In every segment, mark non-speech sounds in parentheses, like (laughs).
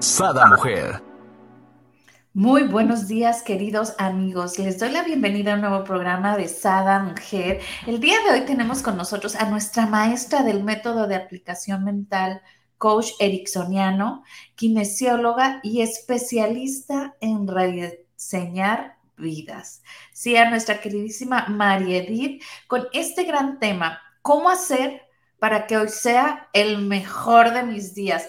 Sada Mujer. Muy buenos días, queridos amigos. Les doy la bienvenida a un nuevo programa de Sada Mujer. El día de hoy tenemos con nosotros a nuestra maestra del método de aplicación mental, coach ericksoniano, kinesióloga y especialista en rediseñar vidas. Sí, a nuestra queridísima María Edith con este gran tema, ¿cómo hacer para que hoy sea el mejor de mis días?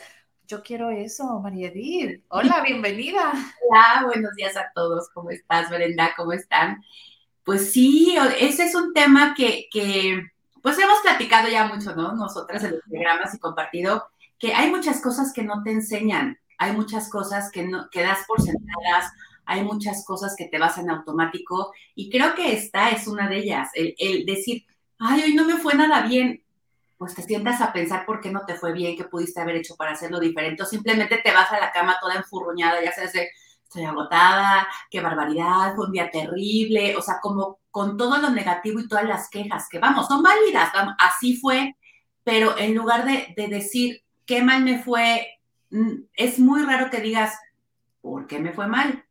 Yo quiero eso, María Edith. Hola, bienvenida. Hola, buenos días a todos. ¿Cómo estás, Brenda? ¿Cómo están? Pues sí, ese es un tema que, pues hemos platicado ya mucho, ¿no? Nosotras en los programas y compartido que hay muchas cosas que no te enseñan, hay muchas cosas que, no, que das por sentadas, hay muchas cosas que te vas en automático y creo que esta es una de ellas, el, el decir, ay, hoy no me fue nada bien, pues te sientas a pensar por qué no te fue bien, qué pudiste haber hecho para hacerlo diferente, o simplemente te vas a la cama toda enfurruñada, ya sabes, de, estoy agotada, qué barbaridad, fue un día terrible, o sea, como con todo lo negativo y todas las quejas, que vamos, son válidas, vamos, así fue, pero en lugar de, de decir qué mal me fue, mm, es muy raro que digas, ¿por qué me fue mal?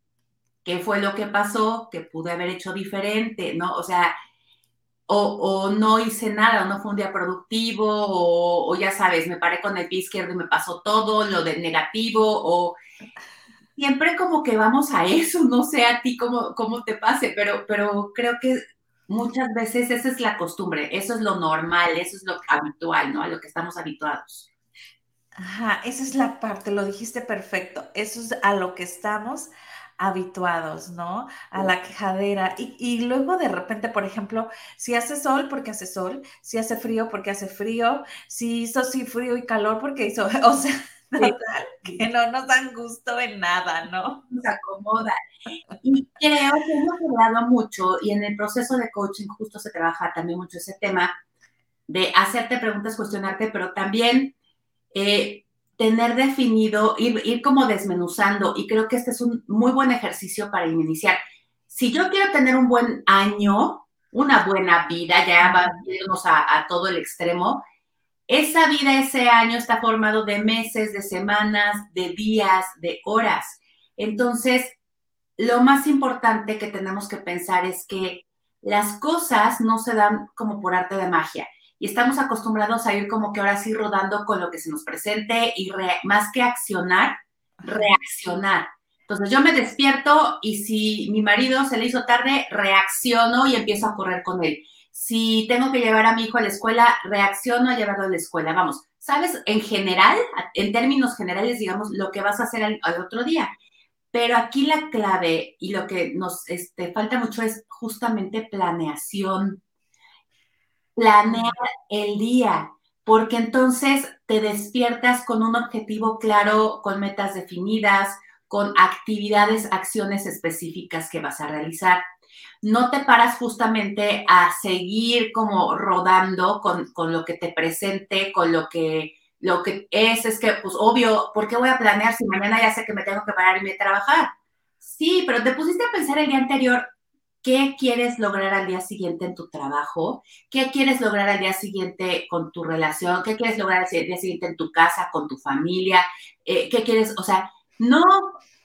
¿Qué fue lo que pasó? ¿Qué pude haber hecho diferente? ¿No? O sea, o, no hice nada, o no fue un día productivo, o, ya sabes, me paré con el pie izquierdo y me pasó todo, lo de negativo, o siempre como que vamos a eso, no sé a ti cómo, cómo te pase, pero, pero creo que muchas veces esa es la costumbre, eso es lo normal, eso es lo habitual, ¿no? A lo que estamos habituados. Ajá, esa es la parte, lo dijiste perfecto, eso es a lo que estamos habituados, ¿no? A la quejadera. Y, luego de repente, por ejemplo, si hace sol, porque hace sol, si hace frío, porque hace frío, si hizo sí frío y calor, porque hizo, (laughs) o sea, que no nos dan gusto en nada, ¿no? Nos acomoda. Y creo que hemos hablado mucho, y en el proceso de coaching justo se trabaja también mucho ese tema de hacerte preguntas, cuestionarte, pero también... Eh, tener definido, ir, como desmenuzando, y creo que este es un muy buen ejercicio para iniciar. Si yo quiero tener un buen año, una buena vida, ya vamos a, a todo el extremo, esa vida, ese año está formado de meses, de semanas, de días, de horas. Entonces, lo más importante que tenemos que pensar es que las cosas no se dan como por arte de magia y estamos acostumbrados a ir como que ahora sí rodando con lo que se nos presente y más que accionar, reaccionar. Entonces yo me despierto y si mi marido se le hizo tarde, reacciono y empiezo a correr con él. Si tengo que llevar a mi hijo a la escuela, reacciono a llevarlo a la escuela. Vamos, ¿sabes? En general, en términos generales, digamos, lo que vas a hacer al, otro día. Pero aquí la clave y lo que nos este, falta mucho es justamente planeación planear el día, porque entonces te despiertas con un objetivo claro, con metas definidas, con actividades, acciones específicas que vas a realizar. No te paras justamente a seguir como rodando con, lo que te presente, con lo que, lo que es, es que, pues obvio, ¿por qué voy a planear si mañana ya sé que me tengo que parar y me trabajar? Sí, pero te pusiste a pensar el día anterior, qué quieres lograr al día siguiente en tu trabajo, qué quieres lograr al día siguiente con tu relación, qué quieres lograr al día siguiente en tu casa, con tu familia, eh, qué quieres, o sea, no,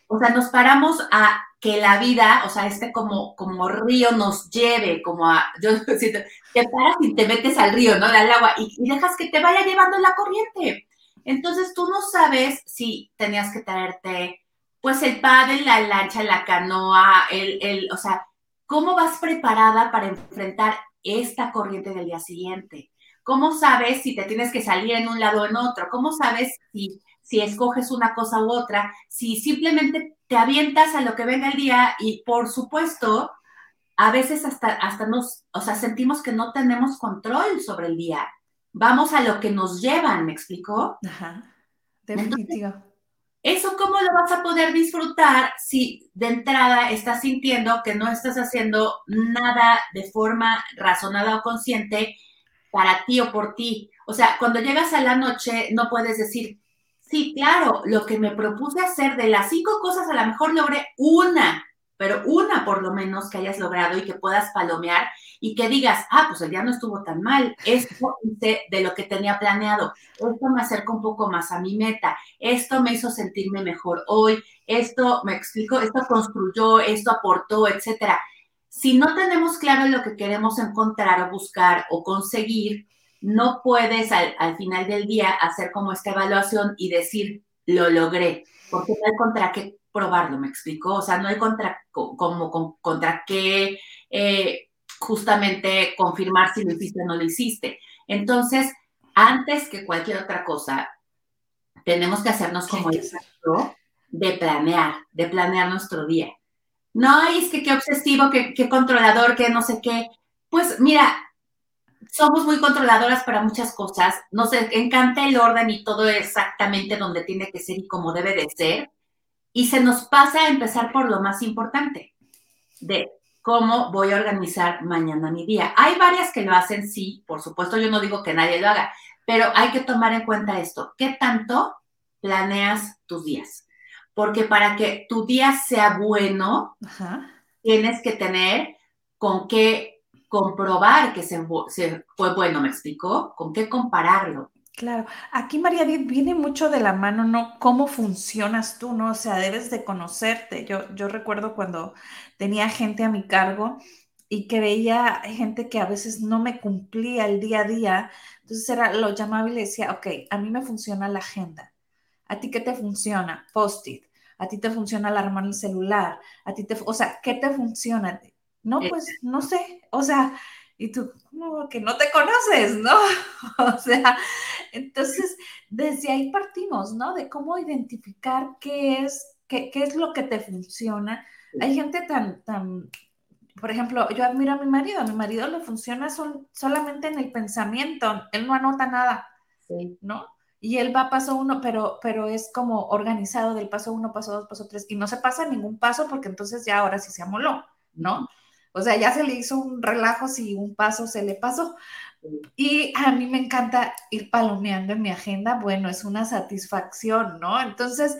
o sea, nos paramos a que la vida, o sea, este como, como río nos lleve, como a, (laughs) yo siento, te paras y te metes al río, ¿no? Al agua y, dejas que te vaya llevando la corriente. Entonces tú no sabes si tenías que traerte, pues el padre, la lancha, la canoa, el, el, o sea, ¿Cómo vas preparada para enfrentar esta corriente del día siguiente? ¿Cómo sabes si te tienes que salir en un lado o en otro? ¿Cómo sabes si, si escoges una cosa u otra? Si simplemente te avientas a lo que venga el día y por supuesto, a veces hasta, hasta nos, o sea, sentimos que no tenemos control sobre el día. Vamos a lo que nos llevan, ¿me explicó? Ajá, definitivo. ¿Eso cómo lo vas a poder disfrutar si de entrada estás sintiendo que no estás haciendo nada de forma razonada o consciente para ti o por ti. O sea, cuando llegas a la noche no puedes decir, sí, claro, lo que me propuse hacer de las cinco cosas a lo mejor logré una, pero una por lo menos que hayas logrado y que puedas palomear y que digas, ah, pues el día no estuvo tan mal, esto (laughs) hice de lo que tenía planeado, esto me acerca un poco más a mi meta, esto me hizo sentirme mejor hoy, esto me explico, esto construyó, esto aportó, etcétera. Si no tenemos claro lo que queremos encontrar o buscar o conseguir, no puedes al, al final del día hacer como esta evaluación y decir, lo logré, porque hay contra qué probarlo, me explico, o sea, no hay contra, como, contra qué eh, justamente confirmar si lo hiciste o no lo hiciste. Entonces, antes que cualquier otra cosa, tenemos que hacernos como el de planear, de planear nuestro día. No, es que qué obsesivo, qué, qué controlador, qué no sé qué. Pues mira, somos muy controladoras para muchas cosas, nos encanta el orden y todo exactamente donde tiene que ser y como debe de ser, y se nos pasa a empezar por lo más importante, de cómo voy a organizar mañana mi día. Hay varias que lo hacen, sí, por supuesto, yo no digo que nadie lo haga, pero hay que tomar en cuenta esto. ¿Qué tanto planeas tus días? Porque para que tu día sea bueno, tienes que tener con qué comprobar que se, fue bueno, ¿me explicó? ¿Con qué compararlo? Claro, aquí María viene mucho de la mano, ¿no? ¿Cómo funcionas tú, no? O sea, debes de conocerte. Yo, yo recuerdo cuando tenía gente a mi cargo y que veía gente que a veces no me cumplía el día a día, entonces era, lo llamaba y le decía, ok, a mí me funciona la agenda. ¿A ti qué te funciona? Post-it. ¿A ti te funciona alarmar el celular? ¿A ti te, o sea, qué te funciona? No, eh, pues no sé. O sea, y tú, como que no te conoces, ¿no? (laughs) o sea, entonces desde ahí partimos, ¿no? De cómo identificar qué es, qué, qué es lo que te funciona. Hay gente tan, tan, por ejemplo, yo admiro a mi marido, a mi marido le funciona solamente en el pensamiento, él no anota nada, ¿no? Y él va paso uno, pero, pero es como organizado del paso uno, paso dos, paso tres, y no se pasa ningún paso porque entonces ya ahora sí se amoló, ¿no? O sea, ya se le hizo un relajo si un paso se le pasó. Y a mí me encanta ir palomeando en mi agenda. Bueno, es una satisfacción, ¿no? Entonces,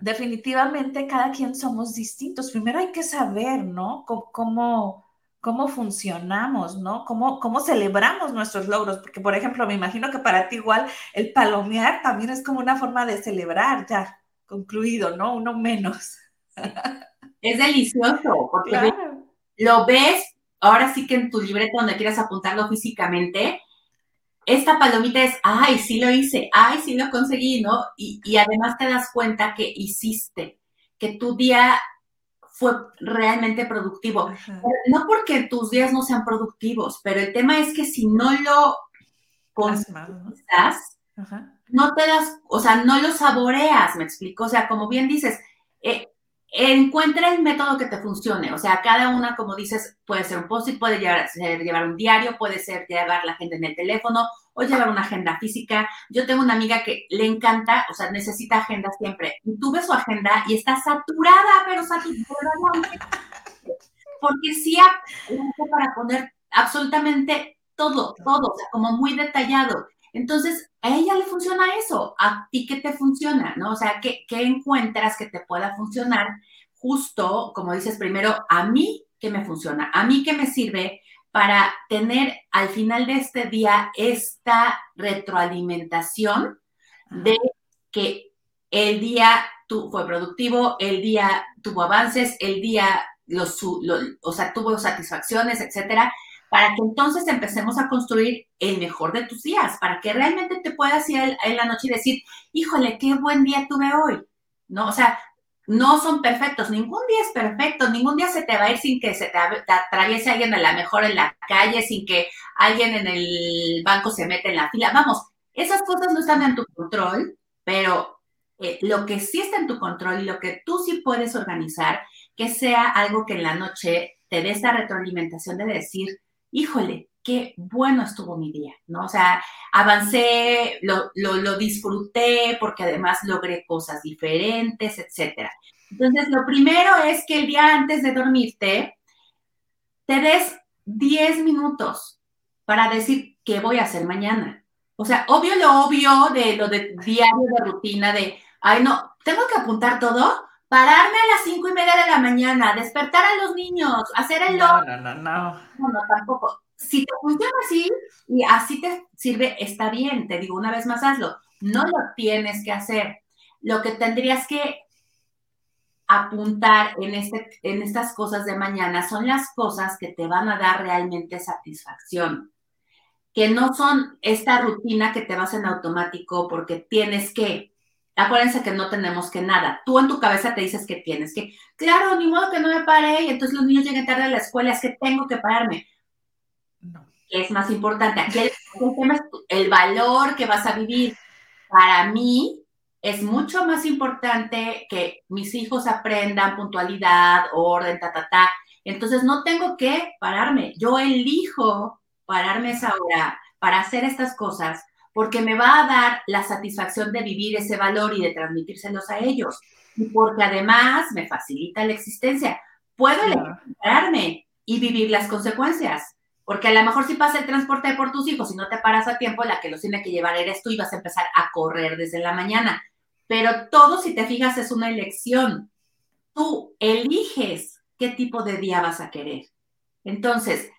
definitivamente cada quien somos distintos. Primero hay que saber, ¿no? cómo, cómo funcionamos, ¿no? Cómo, cómo celebramos nuestros logros. Porque, por ejemplo, me imagino que para ti igual el palomear también es como una forma de celebrar, ya concluido, ¿no? Uno menos. Es delicioso, porque lo ves, ahora sí que en tu libreta donde quieras apuntarlo físicamente, esta palomita es, ay, sí lo hice, ay, sí lo conseguí, ¿no? Y, además te das cuenta que hiciste, que tu día fue realmente productivo. No porque tus días no sean productivos, pero el tema es que si no lo conquistas, no te das, o sea, no lo saboreas, me explico. O sea, como bien dices, eh, encuentra el método que te funcione. O sea, cada una, como dices, puede ser un post-it, puede llevar, llevar un diario, puede ser llevar la agenda en el teléfono o llevar una agenda física. Yo tengo una amiga que le encanta, o sea, necesita agenda siempre. Y tú ves su agenda y está saturada, pero saturada. Porque sí para poner absolutamente todo, todo, o sea, como muy detallado. Entonces, a ella le funciona eso, a ti qué te funciona, ¿no? O sea, ¿qué, encuentras que te pueda funcionar? Justo, como dices primero, a mí qué me funciona, a mí qué me sirve para tener al final de este día esta retroalimentación de que el día tu, fue productivo, el día tuvo avances, el día los, o sea, tuvo satisfacciones, etcétera para que entonces empecemos a construir el mejor de tus días, para que realmente te puedas ir en la noche y decir, híjole, qué buen día tuve hoy, ¿no? O sea, no son perfectos, ningún día es perfecto, ningún día se te va a ir sin que se te, atraviese alguien a la mejor en la calle, sin que alguien en el banco se meta en la fila. Vamos, esas cosas no están en tu control, pero eh, lo que sí está en tu control y lo que tú sí puedes organizar, que sea algo que en la noche te dé esta retroalimentación de decir, híjole, qué bueno estuvo mi día, ¿no? O sea, avancé, lo, lo, disfruté porque además logré cosas diferentes, etcétera. Entonces, lo primero es que el día antes de dormirte, te des 10 minutos para decir qué voy a hacer mañana. O sea, obvio lo obvio de lo de diario de rutina de, ay, no, tengo que apuntar todo, pararme a las cinco y media de la mañana, despertar a los niños, hacer el... No, no, no, no. No, no, tampoco. Si te funciona así y así te sirve, está bien, te digo una vez más, hazlo. No lo tienes que hacer. Lo que tendrías que apuntar en, este, en estas cosas de mañana son las cosas que te van a dar realmente satisfacción, que no son esta rutina que te vas en automático porque tienes que, Acuérdense que no tenemos que nada. Tú en tu cabeza te dices que tienes que, claro, ni modo que no me pare y entonces los niños lleguen tarde a la escuela, es que tengo que pararme. No. es más importante? Aquí el, tema es el valor que vas a vivir. Para mí es mucho más importante que mis hijos aprendan puntualidad, orden, ta, ta, ta. Entonces no tengo que pararme. Yo elijo pararme esa hora para hacer estas cosas porque me va a dar la satisfacción de vivir ese valor y de transmitírselos a ellos. Y porque además me facilita la existencia. Puedo pararme y vivir las consecuencias. Porque a lo mejor si pasa el transporte por tus hijos y no te paras a tiempo, la que los tiene que llevar eres tú y vas a empezar a correr desde la mañana. Pero todo, si te fijas, es una elección. Tú eliges qué tipo de día vas a querer. Entonces,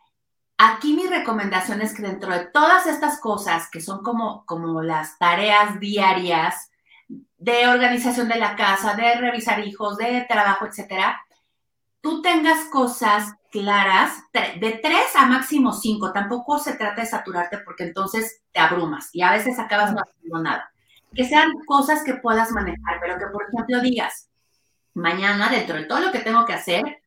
Aquí mi recomendación es que dentro de todas estas cosas que son como, como las tareas diarias de organización de la casa, de revisar hijos, de trabajo, etcétera, tú tengas cosas claras, de tres a máximo cinco. Tampoco se trata de saturarte porque entonces te abrumas y a veces acabas no haciendo nada. Que sean cosas que puedas manejar, pero que por ejemplo digas, mañana dentro de todo lo que tengo que hacer,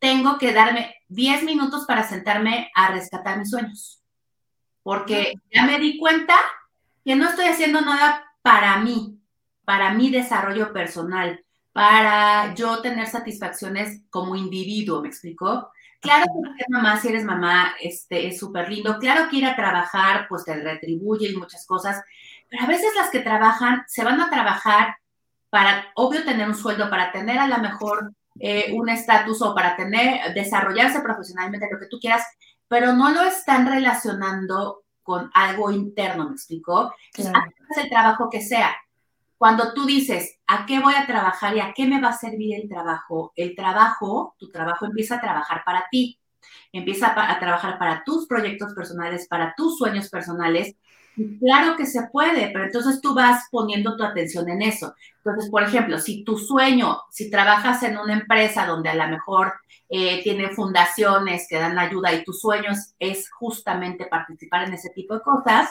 tengo que darme 10 minutos para sentarme a rescatar mis sueños. Porque ya me di cuenta que no estoy haciendo nada para mí, para mi desarrollo personal, para yo tener satisfacciones como individuo, ¿me explicó? Claro que mamá, si eres mamá, este, es súper lindo. Claro que ir a trabajar, pues te retribuye y muchas cosas, pero a veces las que trabajan se van a trabajar para, obvio, tener un sueldo, para tener a lo mejor eh, un estatus o para tener, desarrollarse profesionalmente, lo que tú quieras, pero no lo están relacionando con algo interno, ¿me explicó? Claro. el trabajo que sea. Cuando tú dices, ¿a qué voy a trabajar y a qué me va a servir el trabajo? El trabajo, tu trabajo empieza a trabajar para ti, empieza a trabajar para tus proyectos personales, para tus sueños personales, Claro que se puede, pero entonces tú vas poniendo tu atención en eso. Entonces, por ejemplo, si tu sueño, si trabajas en una empresa donde a lo mejor eh, tiene fundaciones que dan ayuda y tu sueño es, justamente participar en ese tipo de cosas,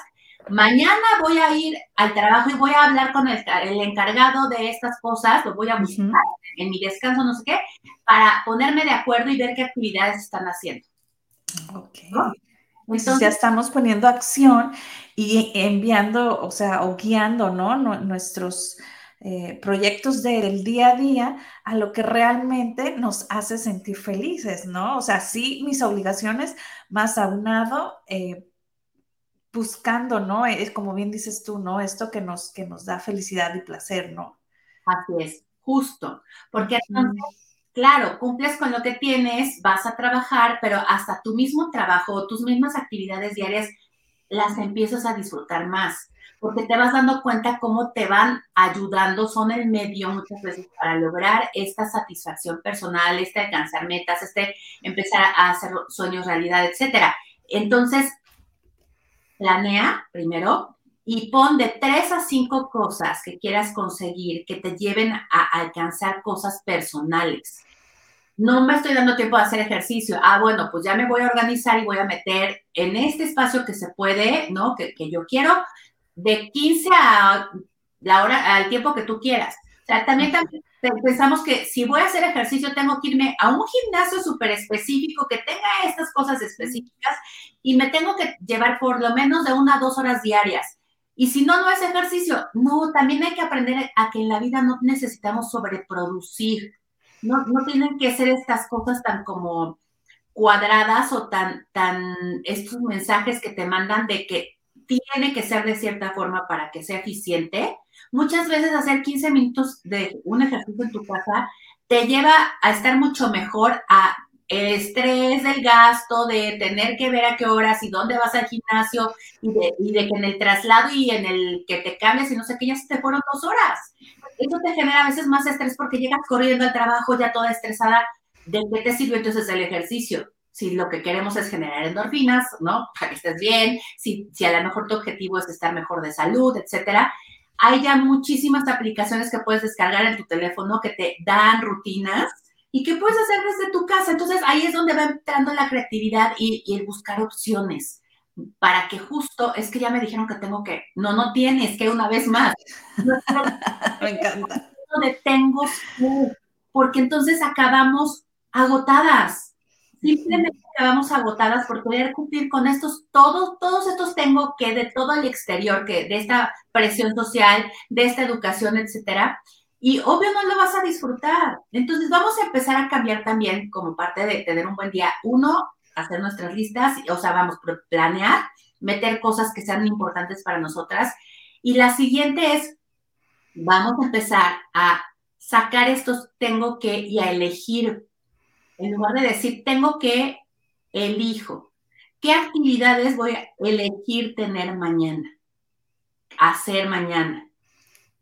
mañana voy a ir al trabajo y voy a hablar con el, encargado de estas cosas, lo voy a buscar en mi descanso, no sé qué, para ponerme de acuerdo y ver qué actividades están haciendo. Entonces ya estamos poniendo acción y enviando, o sea, o guiando, ¿no? Nuestros eh, proyectos del día a día a lo que realmente nos hace sentir felices, ¿no? O sea, sí, mis obligaciones más aunado, eh, buscando, ¿no? Es como bien dices tú, ¿no? Esto que nos, que nos da felicidad y placer, ¿no? Así es, justo, porque claro, cumples con lo que tienes, vas a trabajar, pero hasta tu mismo trabajo, tus mismas actividades diarias, las empiezas a disfrutar más, porque te vas dando cuenta cómo te van ayudando, son el medio muchas veces para lograr esta satisfacción personal, este alcanzar metas, este empezar a hacer sueños realidad, etcétera. Entonces, planea primero y pon de tres a cinco cosas que quieras conseguir que te lleven a alcanzar cosas personales no me estoy dando tiempo de hacer ejercicio. Ah, bueno, pues ya me voy a organizar y voy a meter en este espacio que se puede, ¿no? Que, yo quiero, de 15 a la hora, al tiempo que tú quieras. O sea, también, pensamos que si voy a hacer ejercicio tengo que irme a un gimnasio súper específico que tenga estas cosas específicas y me tengo que llevar por lo menos de una a dos horas diarias. Y si no, no es ejercicio. No, también hay que aprender a que en la vida no necesitamos sobreproducir. No, no tienen que ser estas cosas tan como cuadradas o tan, tan, estos mensajes que te mandan de que tiene que ser de cierta forma para que sea eficiente, muchas veces hacer 15 minutos de un ejercicio en tu casa te lleva a estar mucho mejor a estrés del gasto, de tener que ver a qué horas y dónde vas al gimnasio y de, y de que en el traslado y en el que te cambias y no sé qué, ya se te fueron dos horas. Eso te genera a veces más estrés porque llegas corriendo al trabajo ya toda estresada. ¿De qué te sirve entonces el ejercicio? Si lo que queremos es generar endorfinas, ¿no? Para que estés bien, si, si a lo mejor tu objetivo es estar mejor de salud, etcétera. Hay ya muchísimas aplicaciones que puedes descargar en tu teléfono que te dan rutinas y que puedes hacer desde tu casa. Entonces ahí es donde va entrando la creatividad y, el buscar opciones para que justo, es que ya me dijeron que tengo que, no, no tienes que una vez más. (laughs) me encanta. Donde tengo porque entonces acabamos agotadas. Simplemente acabamos agotadas por querer cumplir con estos, todos, todos estos tengo que de todo el exterior, que de esta presión social, de esta educación, etcétera. Y obvio no lo vas a disfrutar. Entonces vamos a empezar a cambiar también como parte de tener un buen día. Uno, hacer nuestras listas, o sea, vamos, planear, meter cosas que sean importantes para nosotras. Y la siguiente es, vamos a empezar a sacar estos tengo que y a elegir. En lugar de decir tengo que, elijo. ¿Qué actividades voy a elegir tener mañana? Hacer mañana.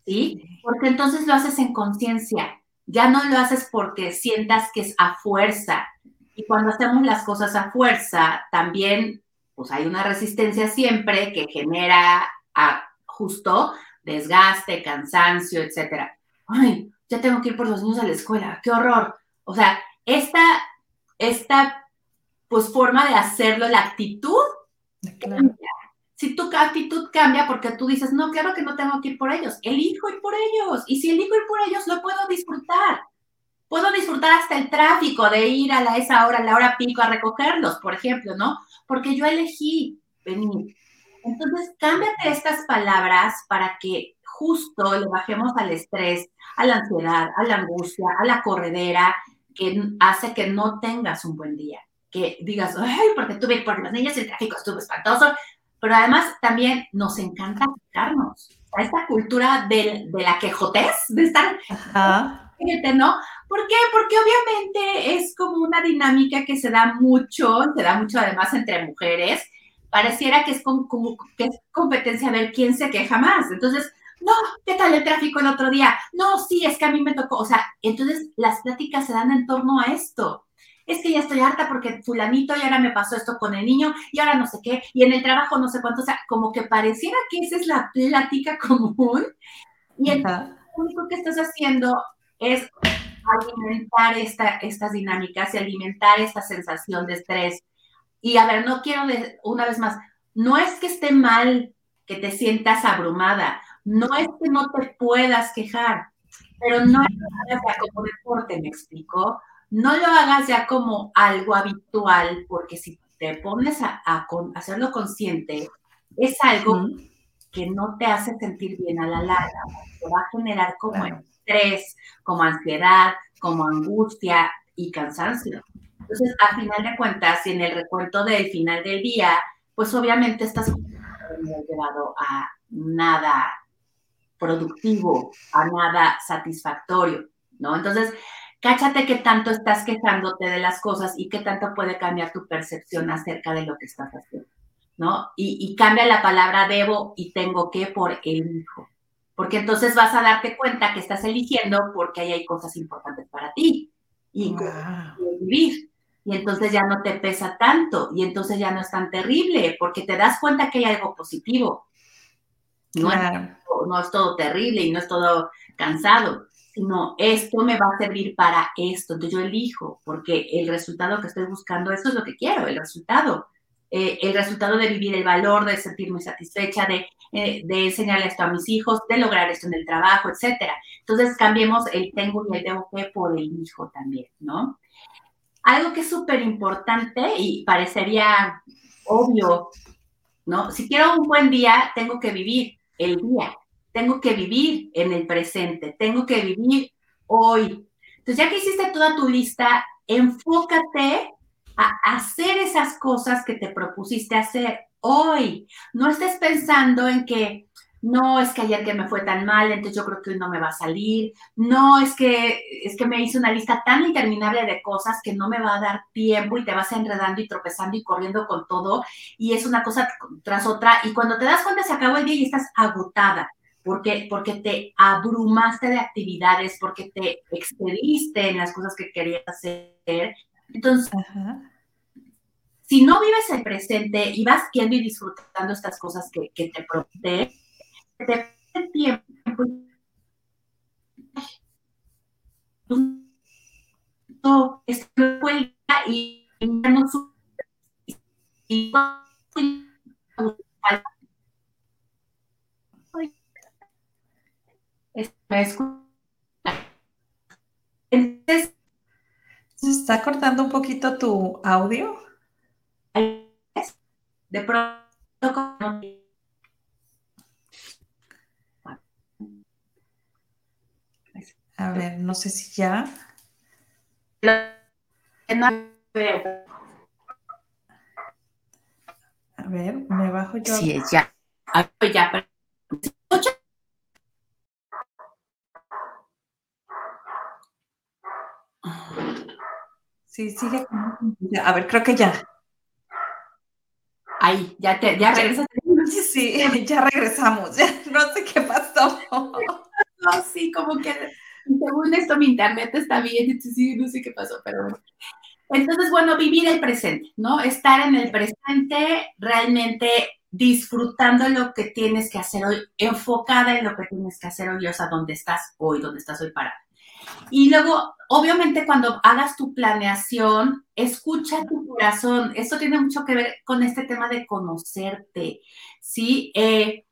¿Sí? Porque entonces lo haces en conciencia, ya no lo haces porque sientas que es a fuerza. Y cuando hacemos las cosas a fuerza, también pues hay una resistencia siempre que genera a, justo desgaste, cansancio, etcétera. Ay, ya tengo que ir por los niños a la escuela, qué horror. O sea, esta, esta pues forma de hacerlo, la actitud, si tu actitud cambia porque tú dices, no, claro que no tengo que ir por ellos, elijo ir por ellos. Y si elijo ir por ellos, lo puedo disfrutar. Puedo disfrutar hasta el tráfico de ir a esa hora, la hora pico a recogerlos, por ejemplo, ¿no? Porque yo elegí venir. Entonces, cámbiate estas palabras para que justo le bajemos al estrés, a la ansiedad, a la angustia, a la corredera, que hace que no tengas un buen día. Que digas, ay, porque tuve por las niñas el tráfico estuvo espantoso, pero además también nos encanta quejarnos. A esta cultura de, de la quejotez, de estar, ¿no? ¿Por qué? Porque obviamente es como una dinámica que se da mucho, se da mucho además entre mujeres. Pareciera que es como, que es competencia a ver quién se queja más. Entonces, no, ¿qué tal el tráfico el otro día? No, sí, es que a mí me tocó. O sea, entonces las pláticas se dan en torno a esto es que ya estoy harta porque fulanito y ahora me pasó esto con el niño y ahora no sé qué, y en el trabajo no sé cuánto, o sea, como que pareciera que esa es la plática (laughs) común. Y el único que estás haciendo es alimentar esta, estas dinámicas y alimentar esta sensación de estrés. Y a ver, no quiero, una vez más, no es que esté mal que te sientas abrumada, no es que no te puedas quejar, pero no es que como deporte, me explico no lo hagas ya como algo habitual, porque si te pones a, hacerlo consciente, es algo que no te hace sentir bien a la larga, te va a generar como estrés, como ansiedad, como angustia y cansancio. Entonces, a final de cuentas, en el recuento del final del día, pues obviamente estás llevado a nada productivo, a nada satisfactorio, ¿no? Entonces, cáchate qué tanto estás quejándote de las cosas y qué tanto puede cambiar tu percepción acerca de lo que estás haciendo, ¿no? Y, cambia la palabra debo y tengo que por elijo, porque entonces vas a darte cuenta que estás eligiendo porque ahí hay cosas importantes para ti y vivir. Y entonces ya no te pesa tanto y entonces ya no es tan terrible porque te das cuenta que hay algo positivo. No, no es todo terrible y no es todo cansado sino esto me va a servir para esto. Entonces yo elijo, porque el resultado que estoy buscando, eso es lo que quiero, el resultado. Eh, el resultado de vivir el valor, de sentirme satisfecha, de, eh, de enseñarle esto a mis hijos, de lograr esto en el trabajo, etcétera. Entonces cambiemos el tengo y el debo que por el hijo también, ¿no? Algo que es súper importante y parecería obvio, ¿no? Si quiero un buen día, tengo que vivir el día tengo que vivir en el presente, tengo que vivir hoy. Entonces, ya que hiciste toda tu lista, enfócate a hacer esas cosas que te propusiste hacer hoy. No estés pensando en que no es que ayer que me fue tan mal, entonces yo creo que hoy no me va a salir, no es que es que me hice una lista tan interminable de cosas que no me va a dar tiempo y te vas enredando y tropezando y corriendo con todo y es una cosa tras otra y cuando te das cuenta se acabó el día y estás agotada. Porque, porque te abrumaste de actividades, porque te excediste en las cosas que querías hacer. Entonces, si no vives el presente y vas viendo y disfrutando estas cosas que, que te protegen, te el tiempo no y no entonces se está cortando un poquito tu audio de pronto A ver, no sé si ya. A ver, me bajo yo. Sí, ya. ya. Sí, sigue. A ver, creo que ya. Ahí, ya te, ya regresas. (laughs) Sí, ya regresamos. (laughs) No sé qué pasó. (laughs) No, sí, como que según esto mi internet está bien, sí, no sé qué pasó, pero bueno. Entonces, bueno, vivir el presente, ¿no? Estar en el presente, realmente disfrutando lo que tienes que hacer hoy, enfocada en lo que tienes que hacer hoy, o sea, dónde estás hoy, dónde estás hoy parada. Y luego, obviamente, cuando hagas tu planeación, escucha tu corazón. Esto tiene mucho que ver con este tema de conocerte, ¿sí? Eh,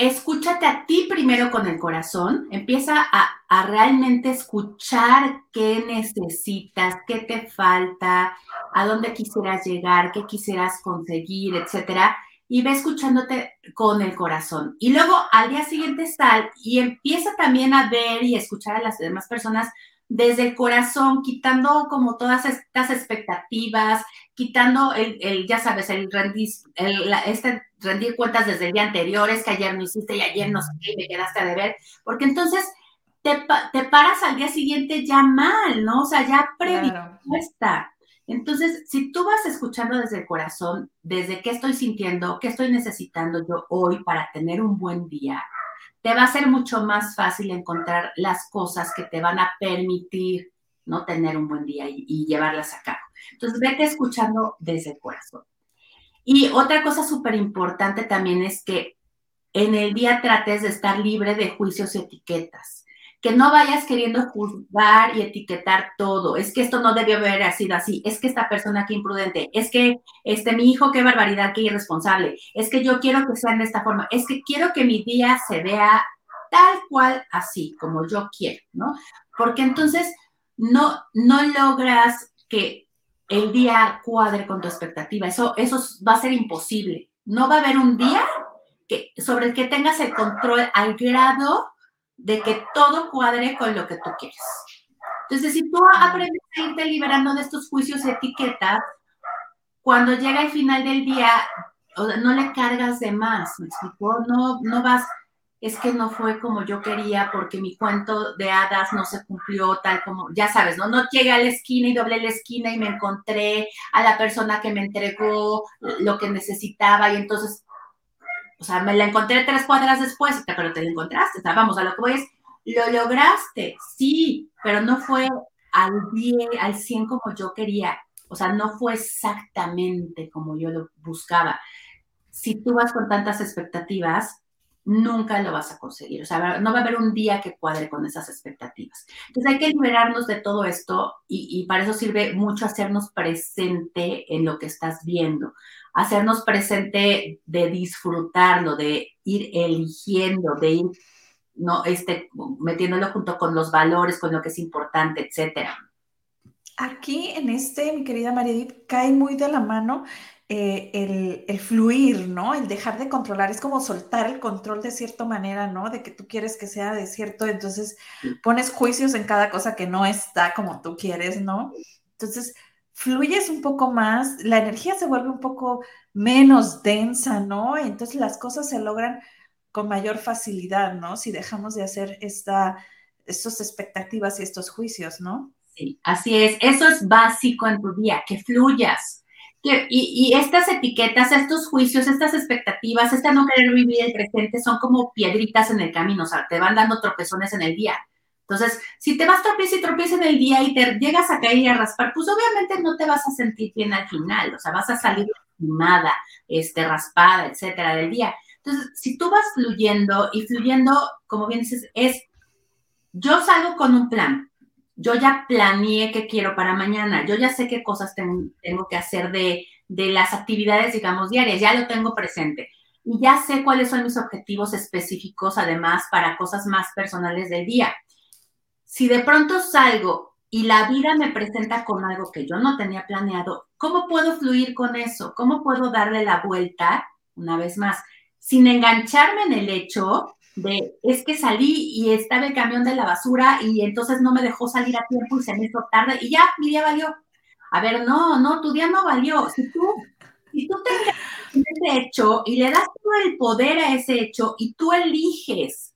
escúchate a ti primero con el corazón, empieza a, realmente escuchar qué necesitas, qué te falta, a dónde quisieras llegar, qué quisieras conseguir, etcétera, y ve escuchándote con el corazón. Y luego al día siguiente sal y empieza también a ver y escuchar a las demás personas desde el corazón, quitando como todas estas expectativas, quitando el, ya sabes, el rendir, el, este rendir cuentas desde el día anterior, es que ayer no hiciste y ayer no sé qué, me quedaste a deber, porque entonces te, te paras al día siguiente ya mal, ¿no? O sea, ya predispuesta. Entonces, si tú vas escuchando desde el corazón, desde qué estoy sintiendo, qué estoy necesitando yo hoy para tener un buen día, te va a ser mucho más fácil encontrar las cosas que te van a permitir no tener un buen día y, llevarlas a cabo. Entonces, vete escuchando desde el corazón. Y otra cosa súper importante también es que en el día trates de estar libre de juicios y etiquetas que no vayas queriendo juzgar y etiquetar todo. Es que esto no debió haber sido así. Es que esta persona qué imprudente. Es que este mi hijo qué barbaridad, qué irresponsable. Es que yo quiero que sean de esta forma. Es que quiero que mi día se vea tal cual así como yo quiero, ¿no? Porque entonces no no logras que el día cuadre con tu expectativa. Eso eso va a ser imposible. No va a haber un día que, sobre el que tengas el control al grado de que todo cuadre con lo que tú quieres. Entonces, si tú aprendes a irte liberando de estos juicios y etiquetas, cuando llega el final del día, no le cargas de más, ¿me explico? No, no vas, es que no fue como yo quería porque mi cuento de hadas no se cumplió tal como, ya sabes, ¿no? No llegué a la esquina y doblé la esquina y me encontré a la persona que me entregó lo que necesitaba y entonces o sea, me la encontré tres cuadras después, pero te la encontraste. O sea, vamos, a lo que voy es, lo lograste, sí, pero no fue al 10, al 100 como yo quería. O sea, no fue exactamente como yo lo buscaba. Si tú vas con tantas expectativas, nunca lo vas a conseguir. O sea, no va a haber un día que cuadre con esas expectativas. Entonces hay que liberarnos de todo esto y, y para eso sirve mucho hacernos presente en lo que estás viendo hacernos presente de disfrutarlo, de ir eligiendo, de ir no este, metiéndolo junto con los valores, con lo que es importante, etcétera. Aquí en este, mi querida Maridit, cae muy de la mano eh, el, el, fluir, ¿no? El dejar de controlar, es como soltar el control de cierta manera, ¿no? De que tú quieres que sea de cierto, entonces pones juicios en cada cosa que no está como tú quieres, ¿no? Entonces, fluyes un poco más, la energía se vuelve un poco menos densa, ¿no? Entonces las cosas se logran con mayor facilidad, ¿no? Si dejamos de hacer esta, estas expectativas y estos juicios, ¿no? Sí, así es. Eso es básico en tu día, que fluyas. y, y, estas etiquetas, estos juicios, estas expectativas, este no querer vivir el presente son como piedritas en el camino, o sea, te van dando tropezones en el día. Entonces, si te vas tropieza y tropieza en el día y te llegas a caer y a raspar, pues obviamente no te vas a sentir bien al final, o sea, vas a salir lastimada, este, raspada, etcétera, del día. Entonces, si tú vas fluyendo y fluyendo, como bien dices, es, yo salgo con un plan, yo ya planeé qué quiero para mañana, yo ya sé qué cosas tengo, tengo que hacer de, de las actividades, digamos, diarias, ya lo tengo presente. Y ya sé cuáles son mis objetivos específicos, además, para cosas más personales del día si de pronto salgo y la vida me presenta con algo que yo no tenía planeado, ¿cómo puedo fluir con eso? ¿Cómo puedo darle la vuelta, una vez más, sin engancharme en el hecho de, es que salí y estaba el camión de la basura y entonces no me dejó salir a tiempo y se me hizo tarde y ya, mi día valió. A ver, no, no, tu día no valió. Si tú, si tú te ese hecho y le das todo el poder a ese hecho y tú eliges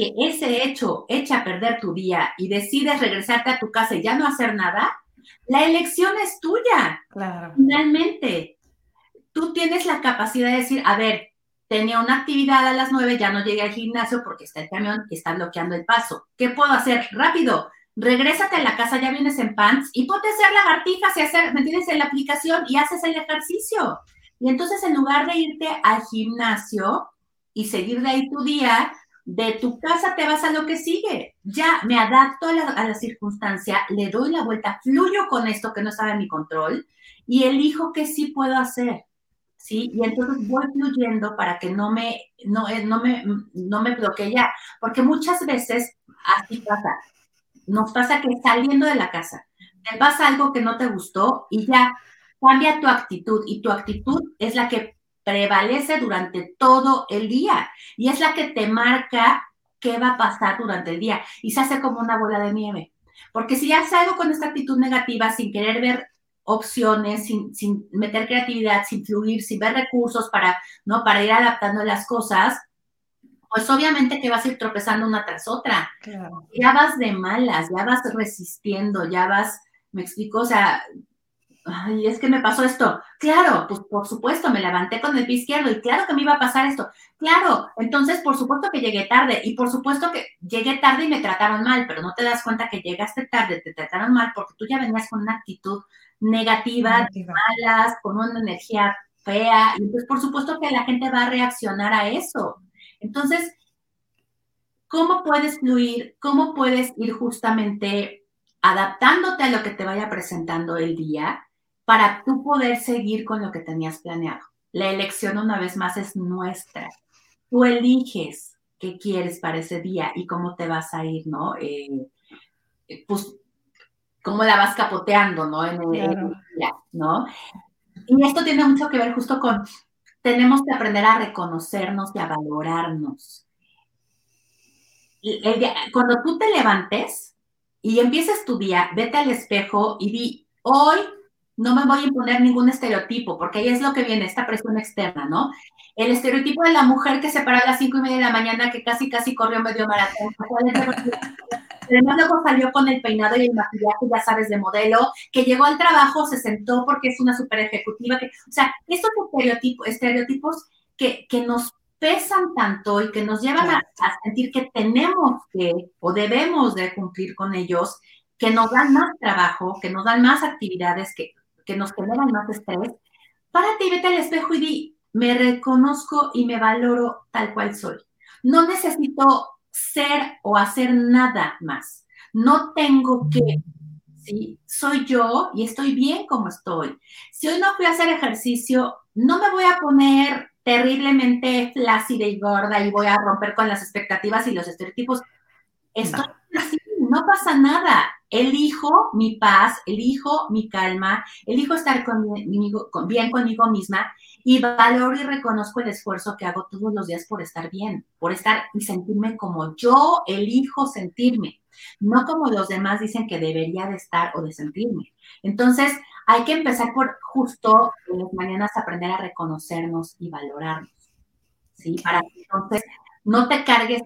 que ese hecho echa a perder tu día y decides regresarte a tu casa y ya no hacer nada, la elección es tuya. Claro. Finalmente, tú tienes la capacidad de decir, a ver, tenía una actividad a las nueve, ya no llegué al gimnasio porque está el camión y está bloqueando el paso. ¿Qué puedo hacer? Rápido, regrésate a la casa, ya vienes en pants y ponte a hacer lagartijas y hacer, ¿me entiendes? En la aplicación y haces el ejercicio. Y entonces en lugar de irte al gimnasio y seguir de ahí tu día, de tu casa te vas a lo que sigue. Ya me adapto a la, circunstancia, le doy la vuelta, fluyo con esto que no estaba en mi control y elijo qué sí puedo hacer. ¿Sí? Y entonces voy fluyendo para que no me, no, eh, no me, no me bloquee ya. Porque muchas veces así pasa. Nos pasa que saliendo de la casa, te pasa algo que no te gustó y ya cambia tu actitud. Y tu actitud es la que prevalece durante todo el día y es la que te marca qué va a pasar durante el día y se hace como una bola de nieve. Porque si ya salgo con esta actitud negativa sin querer ver opciones, sin, meter creatividad, sin fluir, sin ver recursos para, ¿no? para ir adaptando las cosas, pues obviamente que vas a ir tropezando una tras otra. Ya vas de malas, ya vas resistiendo, ya vas, me explico, o sea, ay, es que me pasó esto. Claro, pues por supuesto, me levanté con el pie izquierdo y claro que me iba a pasar esto. Claro, entonces por supuesto que llegué tarde y por supuesto que llegué tarde y me trataron mal, pero no te das cuenta que llegaste tarde, te trataron mal porque tú ya venías con una actitud negativa, malas, con una energía fea y entonces por supuesto que la gente va a reaccionar a eso. Entonces, ¿cómo puedes fluir? ¿Cómo puedes ir justamente adaptándote a lo que te vaya presentando el día? Para tú poder seguir con lo que tenías planeado. La elección, una vez más, es nuestra. Tú eliges qué quieres para ese día y cómo te vas a ir, ¿no? Eh, pues, cómo la vas capoteando, ¿no? En el, día, ¿no? Y esto tiene mucho que ver justo con, tenemos que aprender a reconocernos y a valorarnos. cuando tú te levantes y empieces tu día, vete al espejo y di, hoy no me voy a imponer ningún estereotipo, porque ahí es lo que viene, esta presión externa, ¿no? El estereotipo de la mujer que se para a las cinco y media de la mañana, que casi, casi corrió medio maratón. (laughs) Además, luego salió con el peinado y el maquillaje, ya sabes, de modelo, que llegó al trabajo, se sentó porque es una super ejecutiva. Que, o sea, estos estereotipos, estereotipos que, que nos pesan tanto y que nos llevan a, a, sentir que tenemos que o debemos de cumplir con ellos, que nos dan más trabajo, que nos dan más actividades, que que nos generan más estrés, párate y vete al espejo y di, me reconozco y me valoro tal cual soy. No necesito ser o hacer nada más. No tengo que, ¿sí? Soy yo y estoy bien como estoy. Si hoy no fui a hacer ejercicio, no me voy a poner terriblemente flácida y gorda y voy a romper con las expectativas y los estereotipos. Estoy así, no pasa nada elijo mi paz, elijo mi calma, elijo estar conmigo, bien conmigo misma y valoro y reconozco el esfuerzo que hago todos los días por estar bien, por estar y sentirme como yo elijo sentirme, no como los demás dicen que debería de estar o de sentirme. Entonces, hay que empezar por justo en las mañanas aprender a reconocernos y valorarnos, ¿sí? Para entonces no te cargues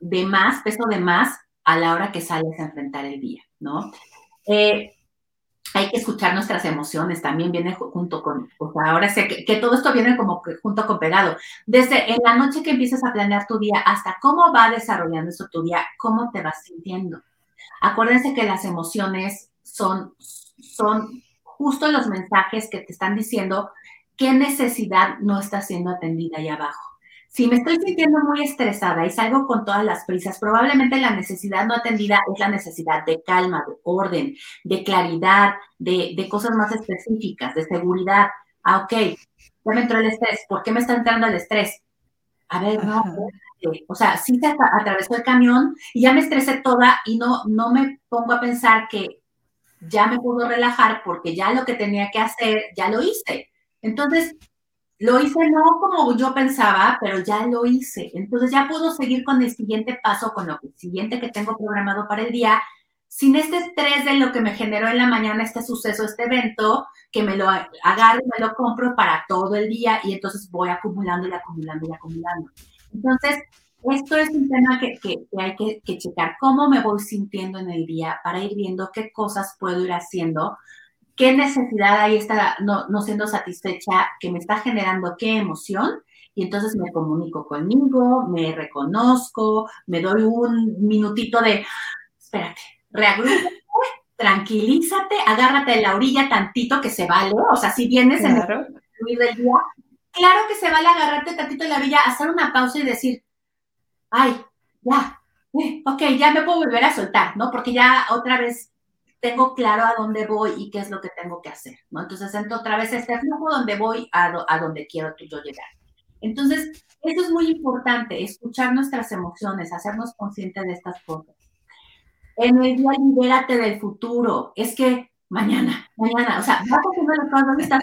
de más, peso de más a la hora que sales a enfrentar el día, ¿no? Eh, hay que escuchar nuestras emociones, también viene junto con, o sea, ahora sé que, todo esto viene como que junto con pegado. Desde en la noche que empiezas a planear tu día hasta cómo va desarrollando eso tu día, cómo te vas sintiendo. Acuérdense que las emociones son, son justo los mensajes que te están diciendo qué necesidad no está siendo atendida ahí abajo. Si me estoy sintiendo muy estresada y salgo con todas las prisas, probablemente la necesidad no atendida es la necesidad de calma, de orden, de claridad, de, cosas más específicas, de seguridad. Ah, ok, ya me entró el estrés. ¿Por qué me está entrando el estrés? A ver, no, o sea, sí se atravesó el camión y ya me estresé toda y no, no me pongo a pensar que ya me puedo relajar porque ya lo que tenía que hacer, ya lo hice. Entonces, lo hice no como yo pensaba, pero ya lo hice. Entonces ya puedo seguir con el siguiente paso, con lo siguiente que tengo programado para el día, sin este estrés de lo que me generó en la mañana este suceso, este evento, que me lo agarro me lo compro para todo el día y entonces voy acumulando y acumulando y acumulando. Entonces, esto es un tema que, hay que, que checar, cómo me voy sintiendo en el día para ir viendo qué cosas puedo ir haciendo qué necesidad ahí está no, no siendo satisfecha, que me está generando qué emoción, y entonces me comunico conmigo, me reconozco, me doy un minutito de, espérate, reagrúpate, tranquilízate, agárrate de la orilla tantito que se vale, o sea, si vienes en el del día, claro que se vale agarrarte tantito de la orilla, hacer una pausa y decir, ay, ya, eh, ok, ya me puedo volver a soltar, ¿no? Porque ya otra vez tengo claro a dónde voy y qué es lo que tengo que hacer, ¿no? Entonces entro otra vez este flujo donde voy a, a donde quiero yo llegar. Entonces, eso es muy importante, escuchar nuestras emociones, hacernos conscientes de estas cosas. En el día libérate del futuro. Es que mañana, mañana, o sea, vas haciendo las cosas, ¿dónde estás?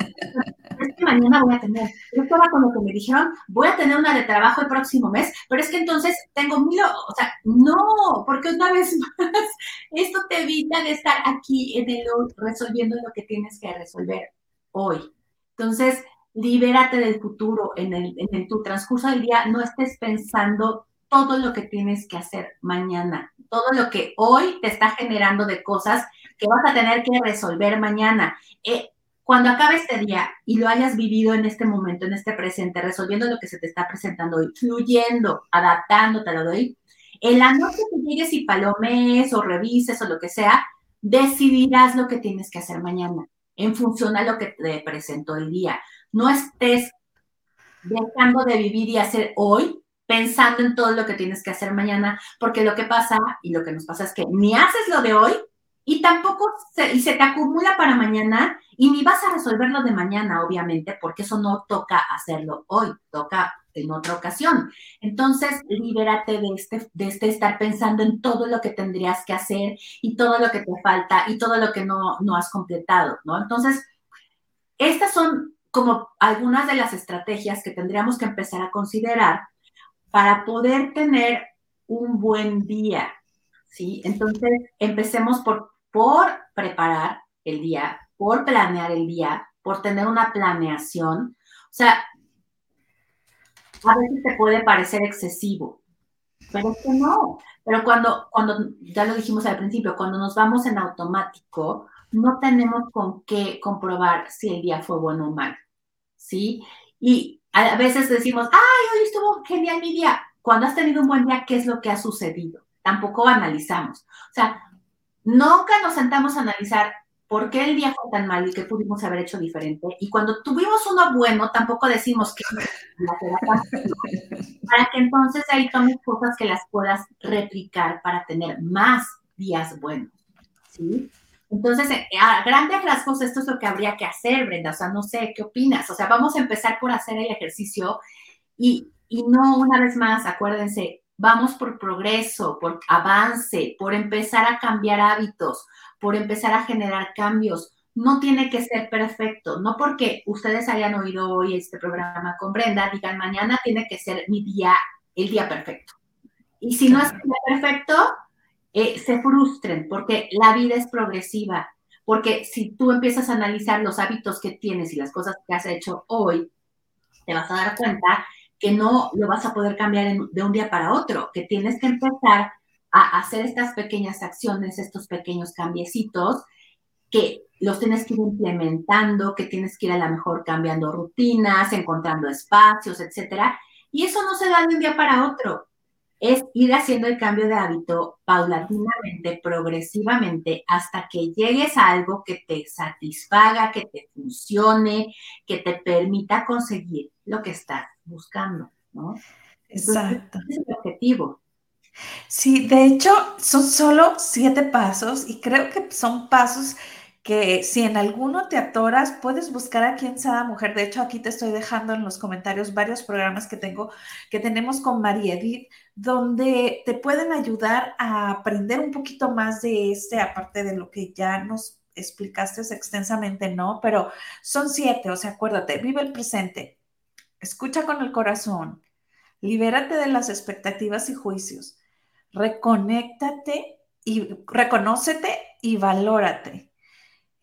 Es que mañana voy a tener, yo estaba con lo que me dijeron, voy a tener una de trabajo el próximo mes, pero es que entonces tengo mil, o sea, no, porque una vez (laughs) más, esto te evita de estar aquí en el resolviendo lo que tienes que resolver hoy. Entonces, libérate del futuro, en, el, en tu transcurso del día, no estés pensando todo lo que tienes que hacer mañana, todo lo que hoy te está generando de cosas que vas a tener que resolver mañana. Eh, cuando acabe este día y lo hayas vivido en este momento, en este presente, resolviendo lo que se te está presentando hoy, fluyendo, adaptándote a lo de hoy, en la noche que llegues y palomes o revises o lo que sea, decidirás lo que tienes que hacer mañana en función a lo que te presentó el día. No estés dejando de vivir y hacer hoy pensando en todo lo que tienes que hacer mañana, porque lo que pasa y lo que nos pasa es que ni haces lo de hoy y tampoco se, y se te acumula para mañana y ni vas a resolverlo de mañana, obviamente, porque eso no toca hacerlo hoy, toca en otra ocasión. Entonces, libérate de este, de este estar pensando en todo lo que tendrías que hacer y todo lo que te falta y todo lo que no, no has completado, ¿no? Entonces, estas son como algunas de las estrategias que tendríamos que empezar a considerar para poder tener un buen día, ¿sí? Entonces, empecemos por, por preparar el día, por planear el día, por tener una planeación. O sea, a veces te puede parecer excesivo, pero es que no. Pero cuando, cuando, ya lo dijimos al principio, cuando nos vamos en automático, no tenemos con qué comprobar si el día fue bueno o mal, ¿sí? Y a veces decimos, ay, hoy estuvo genial mi día. Cuando has tenido un buen día, ¿qué es lo que ha sucedido? Tampoco analizamos. O sea, nunca nos sentamos a analizar por qué el día fue tan mal y qué pudimos haber hecho diferente. Y cuando tuvimos uno bueno, tampoco decimos que para que entonces ahí tomes cosas que las puedas replicar para tener más días buenos. ¿sí? Entonces, eh, a grandes rasgos, esto es lo que habría que hacer, Brenda. O sea, no sé, ¿qué opinas? O sea, vamos a empezar por hacer el ejercicio y, y no una vez más, acuérdense, vamos por progreso, por avance, por empezar a cambiar hábitos, por empezar a generar cambios. No tiene que ser perfecto, no porque ustedes hayan oído hoy este programa con Brenda, digan mañana tiene que ser mi día, el día perfecto. Y si no es el día perfecto, eh, se frustren porque la vida es progresiva. porque si tú empiezas a analizar los hábitos que tienes y las cosas que has hecho hoy, te vas a dar cuenta que no lo vas a poder cambiar de un día para otro, que tienes que empezar a hacer estas pequeñas acciones, estos pequeños cambiecitos, que los tienes que ir implementando, que tienes que ir a lo mejor cambiando rutinas, encontrando espacios, etcétera. Y eso no se da de un día para otro. Es ir haciendo el cambio de hábito paulatinamente, progresivamente, hasta que llegues a algo que te satisfaga, que te funcione, que te permita conseguir lo que estás buscando, ¿no? Exacto. ese es el objetivo. Sí, de hecho, son solo siete pasos y creo que son pasos que si en alguno te atoras, puedes buscar aquí en Sada Mujer. De hecho, aquí te estoy dejando en los comentarios varios programas que tengo, que tenemos con María Edith, donde te pueden ayudar a aprender un poquito más de este, aparte de lo que ya nos explicaste extensamente, ¿no? Pero son siete, o sea, acuérdate, vive el presente, escucha con el corazón, libérate de las expectativas y juicios, reconéctate y reconócete y valórate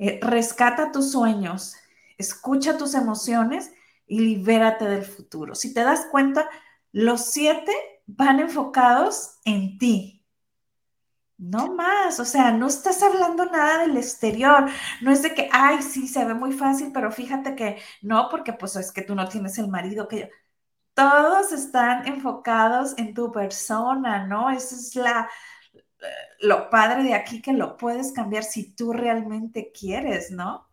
eh, rescata tus sueños, escucha tus emociones y libérate del futuro. Si te das cuenta, los siete van enfocados en ti. No más, o sea, no estás hablando nada del exterior, no es de que, ay, sí, se ve muy fácil, pero fíjate que no, porque pues es que tú no tienes el marido que yo. Todos están enfocados en tu persona, ¿no? Esa es la, lo padre de aquí que lo puedes cambiar si tú realmente quieres, ¿no?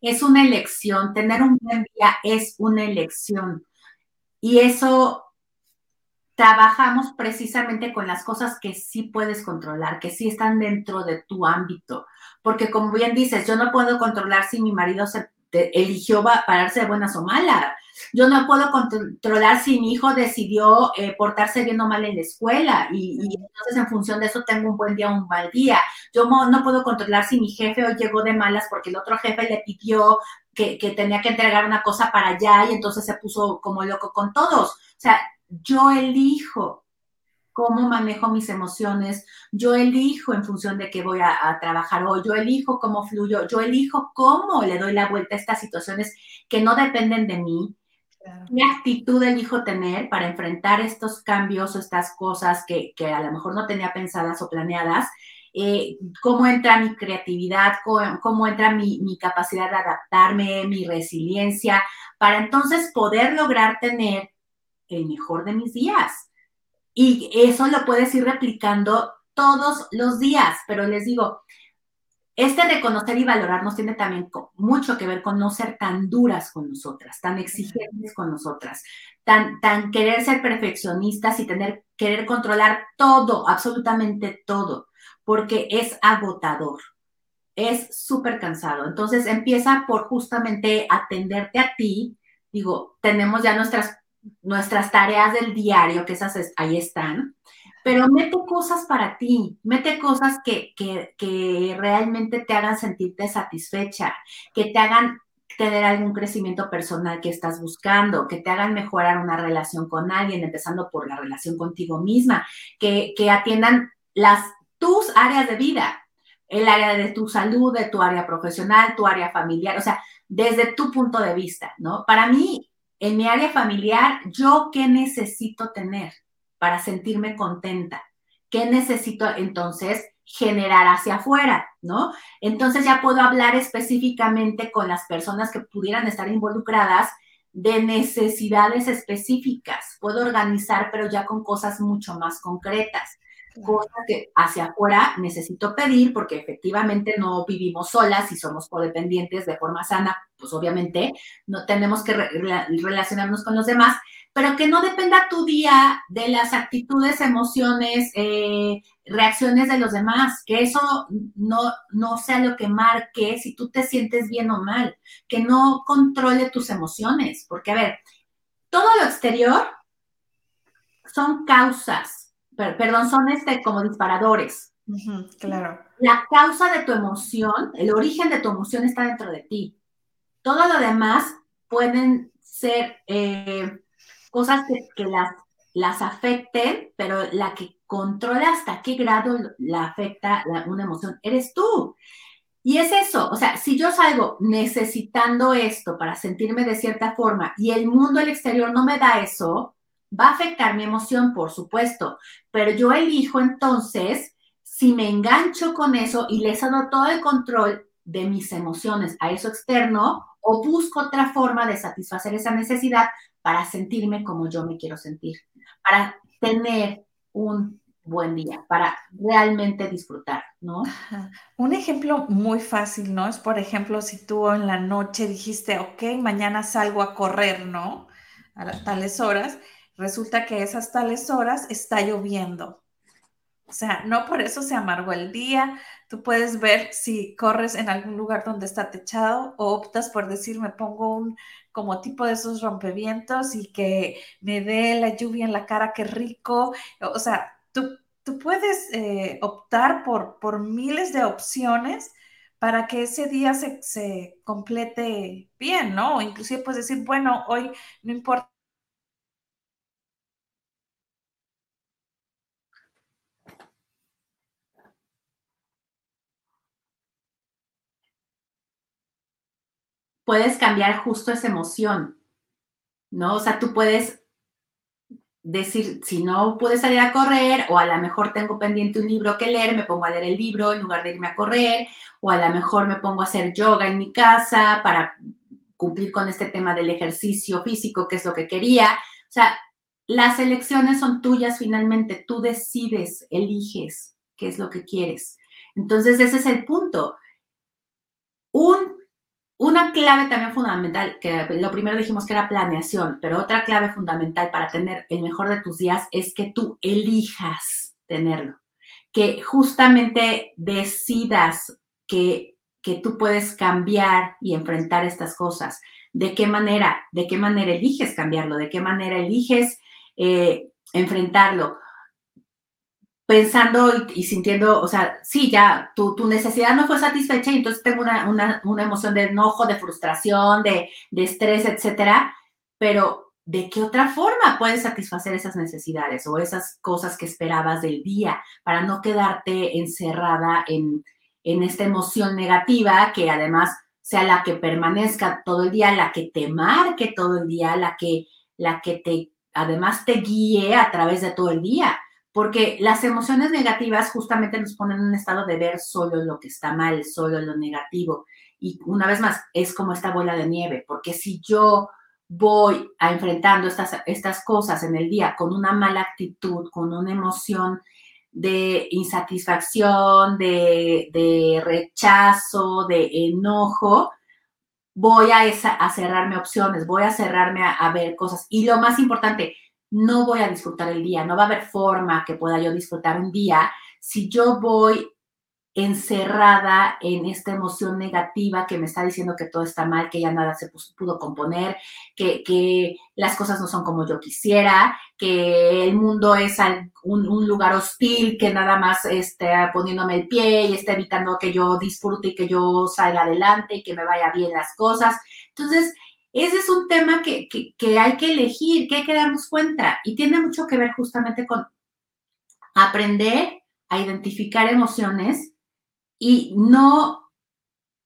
Es una elección, tener un buen día es una elección. Y eso trabajamos precisamente con las cosas que sí puedes controlar, que sí están dentro de tu ámbito. Porque como bien dices, yo no puedo controlar si mi marido se eligió pararse de buenas o malas. Yo no puedo controlar si mi hijo decidió eh, portarse bien o mal en la escuela y, entonces en función de eso tengo un buen día o un mal día. Yo no, puedo controlar si mi jefe hoy llegó de malas porque el otro jefe le pidió que, que tenía que entregar una cosa para allá y entonces se puso como loco con todos. O sea, yo elijo cómo manejo mis emociones, yo elijo en función de qué voy a, trabajar hoy, yo elijo cómo fluyo, yo elijo cómo le doy la vuelta a estas situaciones que no dependen de mí. ¿Qué actitud elijo tener para enfrentar estos cambios o estas cosas que, a lo mejor no tenía pensadas o planeadas? Eh, cómo entra mi creatividad, cómo, entra mi, mi, capacidad de adaptarme, mi resiliencia, para entonces poder lograr tener el mejor de mis días. Y eso lo puedes ir replicando todos los días, pero les digo, este reconocer y valorarnos tiene también mucho que ver con no ser tan duras con nosotras, tan exigentes con nosotras, tan, tan querer ser perfeccionistas y tener, querer controlar todo, absolutamente todo, porque es agotador, es súper cansado. Entonces empieza por justamente atenderte a ti. Digo, tenemos ya nuestras nuestras tareas del diario, que esas ahí están, pero mete cosas para ti, mete cosas que, que, realmente te hagan sentirte satisfecha, que te hagan tener algún crecimiento personal que estás buscando, que te hagan mejorar una relación con alguien, empezando por la relación contigo misma, que, que atiendan las, tus áreas de vida, el área de tu salud, de tu área profesional, tu área familiar, o sea, desde tu punto de vista, ¿no? Para mí, en mi área familiar, yo qué necesito tener para sentirme contenta, qué necesito entonces generar hacia afuera, ¿no? Entonces ya puedo hablar específicamente con las personas que pudieran estar involucradas de necesidades específicas. Puedo organizar, pero ya con cosas mucho más concretas cosas que hacia afuera necesito pedir porque efectivamente no vivimos solas y somos codependientes de forma sana, pues obviamente no tenemos que relacionarnos con los demás, pero que no dependa tu día de las actitudes, emociones, eh, reacciones de los demás, que eso no, no sea lo que marque si tú te sientes bien o mal, que no controle tus emociones, porque a ver, todo lo exterior son causas perdón, son este como disparadores. claro. La causa de tu emoción, el origen de tu emoción está dentro de ti. Todo lo demás pueden ser eh, cosas que, las, las afecten, pero la que controla hasta qué grado la afecta una emoción eres tú. Y es eso, o sea, si yo salgo necesitando esto para sentirme de cierta forma y el mundo el exterior no me da eso, va a afectar mi emoción, por supuesto, pero yo elijo entonces si me engancho con eso y les dado todo el control de mis emociones a eso externo o busco otra forma de satisfacer esa necesidad para sentirme como yo me quiero sentir, para tener un buen día, para realmente disfrutar, ¿no? Un ejemplo muy fácil, ¿no? Es, por ejemplo, si tú en la noche dijiste, ok, mañana salgo a correr, ¿no? A tales horas, resulta que esas tales horas está lloviendo. O sea, no por eso se amargó el día. Tú puedes ver si corres en algún lugar donde está techado o optas por decir, me pongo un como tipo de esos rompevientos y que me dé la lluvia en la cara, qué rico. O sea, tú, tú puedes eh, optar por, por miles de opciones para que ese día se, se complete bien, ¿no? Inclusive puedes decir, bueno, hoy no importa puedes cambiar justo esa emoción, ¿no? O sea, tú puedes decir, si no pude salir a correr, o a lo mejor tengo pendiente un libro que leer, me pongo a leer el libro en lugar de irme a correr, o a lo mejor me pongo a hacer yoga en mi casa para cumplir con este tema del ejercicio físico, que es lo que quería. O sea, las elecciones son tuyas finalmente, tú decides, eliges qué es lo que quieres. Entonces, ese es el punto. Un una clave también fundamental, que lo primero dijimos que era planeación, pero otra clave fundamental para tener el mejor de tus días es que tú elijas tenerlo, que justamente decidas que, que tú puedes cambiar y enfrentar estas cosas. ¿De qué manera? ¿De qué manera eliges cambiarlo? ¿De qué manera eliges eh, enfrentarlo? Pensando y, sintiendo, o sea, sí, ya tu, necesidad no fue satisfecha y entonces tengo una, emoción de enojo, de frustración, de, de, estrés, etcétera, pero ¿de qué otra forma puedes satisfacer esas necesidades o esas cosas que esperabas del día para no quedarte encerrada en, en esta emoción negativa que además sea la que permanezca todo el día, la que te marque todo el día, la que, la que te, además te guíe a través de todo el día? Porque las emociones negativas justamente nos ponen en un estado de ver solo lo que está mal, solo lo negativo. Y una vez más, es como esta bola de nieve, porque si yo voy a enfrentando estas, estas cosas en el día con una mala actitud, con una emoción de insatisfacción, de, rechazo, de enojo, voy a, a, cerrarme opciones, voy a cerrarme a ver cosas. Y lo más importante, no voy a disfrutar el día, no va a haber forma que pueda yo disfrutar un día si yo voy encerrada en esta emoción negativa que me está diciendo que todo está mal, que ya nada se pudo componer, que, las cosas no son como yo quisiera, que el mundo es un, lugar hostil, que nada más esté poniéndome el pie y está evitando que yo disfrute y que yo salga adelante y que me vaya bien las cosas. Entonces, ese es un tema que, hay que elegir, que hay que darnos cuenta y tiene mucho que ver justamente con aprender a identificar emociones y no,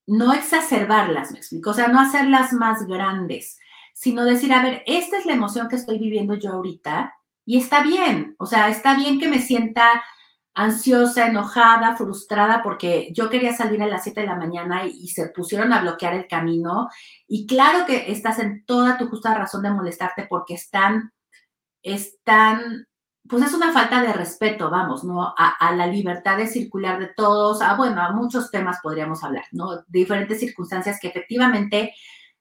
no exacerbarlas, me explico, o sea, no hacerlas más grandes, sino decir, a ver, esta es la emoción que estoy viviendo yo ahorita y está bien, o sea, está bien que me sienta ansiosa, enojada, frustrada, porque yo quería salir a las 7 de la mañana y, se pusieron a bloquear el camino. Y claro que estás en toda tu justa razón de molestarte porque están, están, pues es una falta de respeto, vamos, ¿no? A, la libertad de circular de todos, a, bueno, a muchos temas podríamos hablar, ¿no? Diferentes circunstancias que efectivamente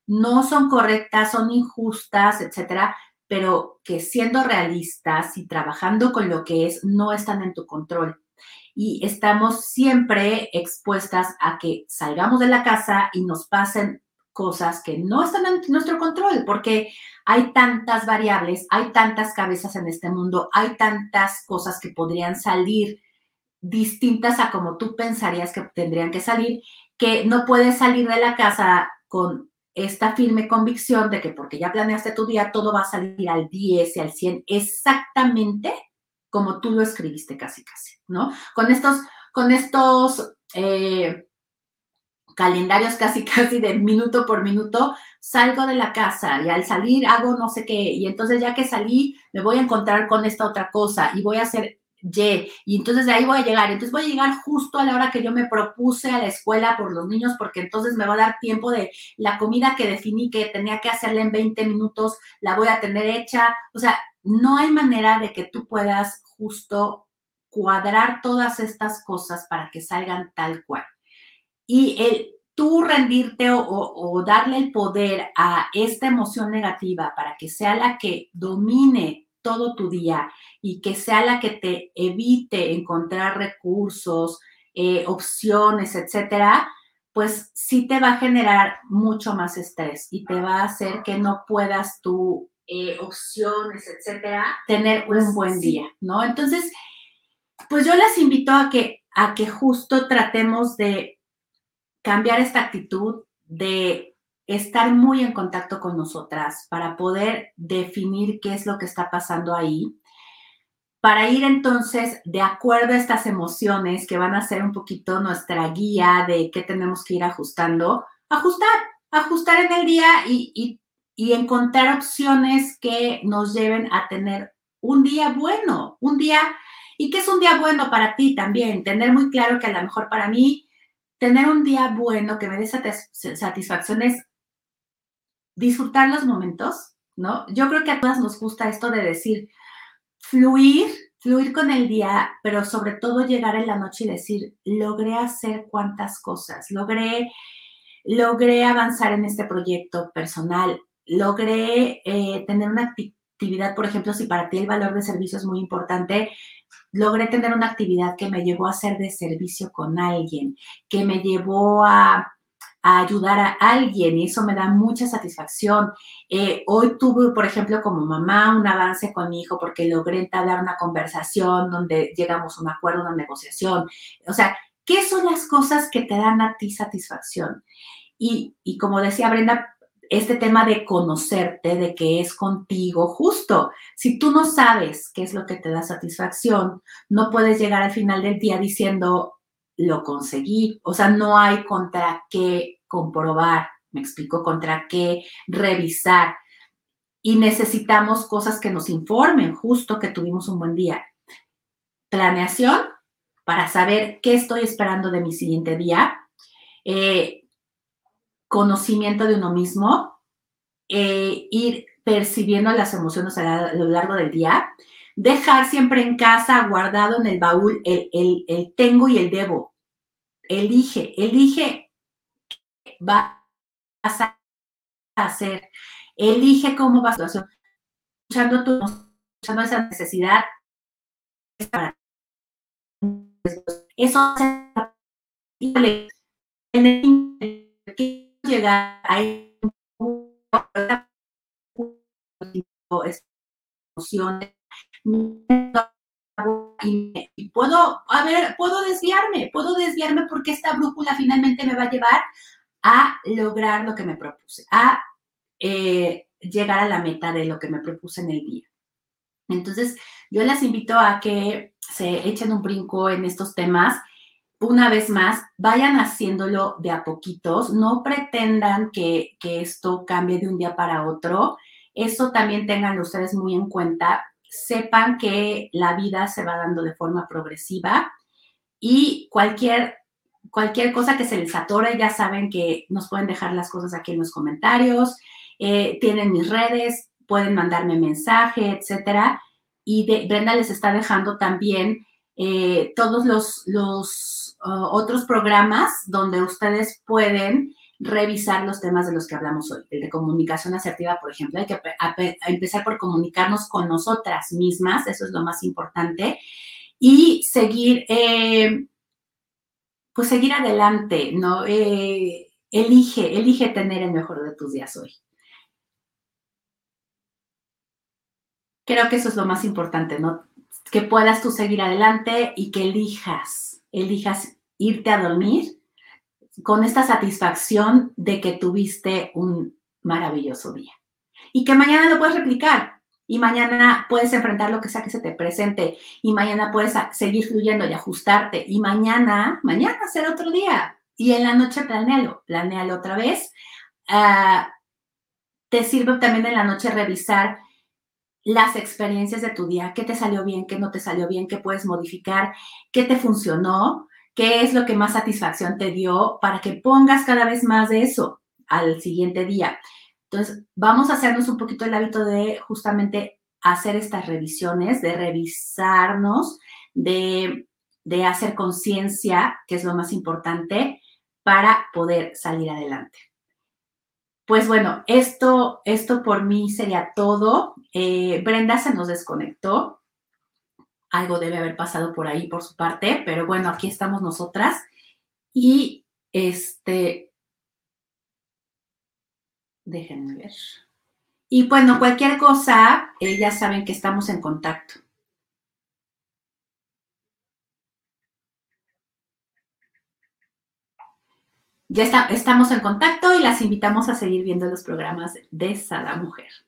no son correctas, son injustas, etcétera, pero que siendo realistas y trabajando con lo que es, no están en tu control. Y estamos siempre expuestas a que salgamos de la casa y nos pasen cosas que no están en nuestro control, porque hay tantas variables, hay tantas cabezas en este mundo, hay tantas cosas que podrían salir distintas a como tú pensarías que tendrían que salir, que no puedes salir de la casa con esta firme convicción de que porque ya planeaste tu día, todo va a salir al 10 y al 100, exactamente como tú lo escribiste casi, casi, ¿no? Con estos, con estos, eh, calendarios casi, (laughs) casi de minuto por minuto, salgo de la casa y al salir hago no sé qué, y entonces ya que salí me voy a encontrar con esta otra cosa y voy a hacer y, entonces de ahí voy a llegar, entonces voy a llegar justo a la hora que yo me propuse a la escuela por los niños, porque entonces me va a dar tiempo de la comida que definí que tenía que hacerla en 20 minutos, la voy a tener hecha, o sea, no hay manera de que tú puedas justo cuadrar todas estas cosas para que salgan tal cual. Y el tú rendirte o, darle el poder a esta emoción negativa para que sea la que domine todo tu día y que sea la que te evite encontrar recursos, eh, opciones, etcétera, pues sí te va a generar mucho más estrés y te va a hacer que no puedas tú, eh, opciones, etcétera, tener un pues buen día, ¿no? Entonces, pues yo les invito a que, a que justo tratemos de cambiar esta actitud de estar muy en contacto con nosotras para poder definir qué es lo que está pasando ahí, para ir entonces de acuerdo a estas emociones que van a ser un poquito nuestra guía de qué tenemos que ir ajustando, ajustar, ajustar en el día y, y encontrar opciones que nos lleven a tener un día bueno, un día, y que es un día bueno para ti también, tener muy claro que a lo mejor para mí tener un día bueno que me dé satisfacción es disfrutar los momentos, ¿no? Yo creo que a todas nos gusta esto de decir, fluir, fluir con el día, pero sobre todo llegar en la noche y decir, logré hacer cuántas cosas, logré, logré avanzar en este proyecto personal, logré eh, tener una actividad, por ejemplo, si para ti el valor de servicio es muy importante, logré tener una actividad que me llevó a ser de servicio con alguien, que me llevó a, ayudar a alguien y eso me da mucha satisfacción. Eh, hoy tuve, por ejemplo, como mamá un avance con mi hijo porque logré entablar una conversación donde llegamos a un acuerdo, una negociación. O sea, ¿qué son las cosas que te dan a ti satisfacción? Y, y como decía Brenda, este tema de conocerte, de que es contigo justo. Si tú no sabes qué es lo que te da satisfacción, no puedes llegar al final del día diciendo, lo conseguí. O sea, no hay contra qué comprobar, me explico, contra qué revisar. Y necesitamos cosas que nos informen justo que tuvimos un buen día. Planeación para saber qué estoy esperando de mi siguiente día. Eh, conocimiento de uno mismo, eh, ir percibiendo las emociones a, lo largo del día, dejar siempre en casa, guardado en el baúl, el, el, tengo y el debo. Elige, elige qué vas a hacer, elige cómo vas a hacer, escuchando, tu, escuchando esa necesidad. Eso es llegar a emociones y puedo, a ver, puedo desviarme, puedo desviarme porque esta brújula finalmente me va a llevar a lograr lo que me propuse, a eh, llegar a la meta de lo que me propuse en el día. Entonces, yo les invito a que se echen un brinco en estos temas una vez más, vayan haciéndolo de a poquitos, no pretendan que, esto cambie de un día para otro. Eso también tengan ustedes muy en cuenta. Sepan que la vida se va dando de forma progresiva y cualquier, cualquier cosa que se les atore, ya saben que nos pueden dejar las cosas aquí en los comentarios. Eh, tienen mis redes, pueden mandarme mensaje, etcétera. Y Brenda les está dejando también eh, todos los, los uh, otros programas donde ustedes pueden revisar los temas de los que hablamos hoy. El de comunicación asertiva, por ejemplo, hay que empezar por comunicarnos con nosotras mismas, eso es lo más importante, y seguir, eh, pues seguir adelante, ¿no? Eh, elige, elige tener el mejor de tus días hoy. Creo que eso es lo más importante, ¿no? que puedas tú seguir adelante y que elijas, elijas irte a dormir con esta satisfacción de que tuviste un maravilloso día. Y que mañana lo puedes replicar. Y mañana puedes enfrentar lo que sea que se te presente. Y mañana puedes seguir fluyendo y ajustarte. Y mañana, mañana será otro día. y en la noche planealo, planealo otra vez. Ah, te sirve también en la noche revisar las experiencias de tu día, qué te salió bien, qué no te salió bien, qué puedes modificar, qué te funcionó, qué es lo que más satisfacción te dio para que pongas cada vez más de eso al siguiente día. Entonces, vamos a hacernos un poquito el hábito de justamente hacer estas revisiones, de revisarnos, de, de hacer conciencia, que es lo más importante, para poder salir adelante. Pues bueno, esto, esto por mí sería todo. Eh, Brenda se nos desconectó. Algo debe haber pasado por ahí por su parte, pero bueno, aquí estamos nosotras. Y este, déjenme ver. Y bueno, cualquier cosa, eh, ya saben que estamos en contacto. Ya estamos en contacto y las invitamos a seguir viendo los programas de Sada Mujer.